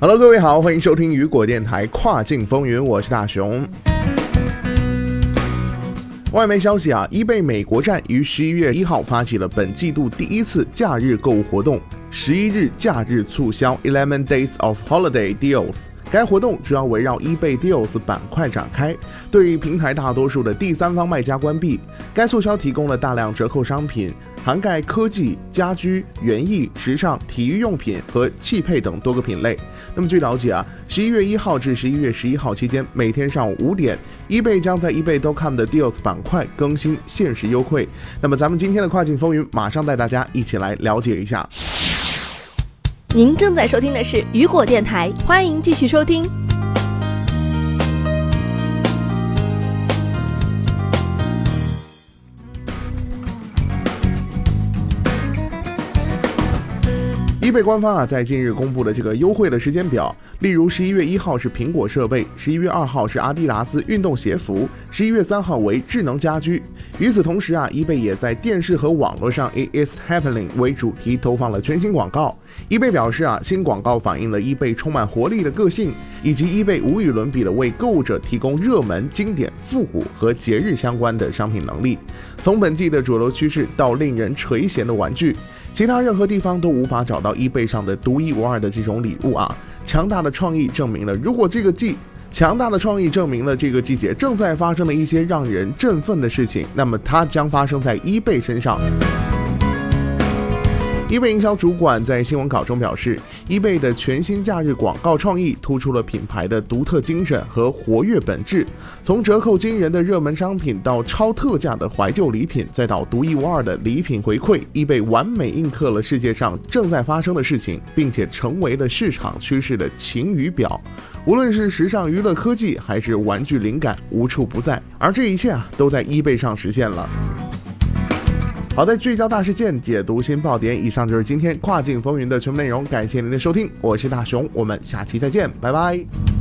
Hello，各位好，欢迎收听雨果电台跨境风云，我是大熊。外媒消息啊，，eBay 美国站于十一月一号发起了本季度第一次假日购物活动——十一日假日促销 （Eleven Days of Holiday Deals）。该活动主要围绕 eBay Deals 板块展开，对于平台大多数的第三方卖家关闭。该促销提供了大量折扣商品。涵盖科技、家居、园艺、时尚、体育用品和汽配等多个品类。那么据了解啊，十一月一号至十一月十一号期间，每天上午五点，eBay 将在 eBay.com 的 Deals 板块更新限时优惠。那么咱们今天的跨境风云，马上带大家一起来了解一下。您正在收听的是雨果电台，欢迎继续收听。易贝官方啊，在近日公布了这个优惠的时间表。例如，十一月一号是苹果设备，十一月二号是阿迪达斯运动鞋服，十一月三号为智能家居。与此同时啊，易贝也在电视和网络上 “It is happening” 为主题投放了全新广告。伊贝表示啊，新广告反映了伊贝充满活力的个性，以及伊贝无与伦比的为购物者提供热门、经典、复古和节日相关的商品能力。从本季的主流趋势到令人垂涎的玩具。其他任何地方都无法找到伊贝上的独一无二的这种礼物啊！强大的创意证明了，如果这个季，强大的创意证明了这个季节正在发生的一些让人振奋的事情，那么它将发生在伊贝身上。易贝营销主管在新闻稿中表示，易贝的全新假日广告创意突出了品牌的独特精神和活跃本质。从折扣惊人的热门商品到超特价的怀旧礼品，再到独一无二的礼品回馈，易贝完美印刻了世界上正在发生的事情，并且成为了市场趋势的晴雨表。无论是时尚娱乐科技，还是玩具灵感，无处不在。而这一切啊，都在易贝上实现了。好的，聚焦大事件，解读新爆点。以上就是今天跨境风云的全部内容，感谢您的收听，我是大熊，我们下期再见，拜拜。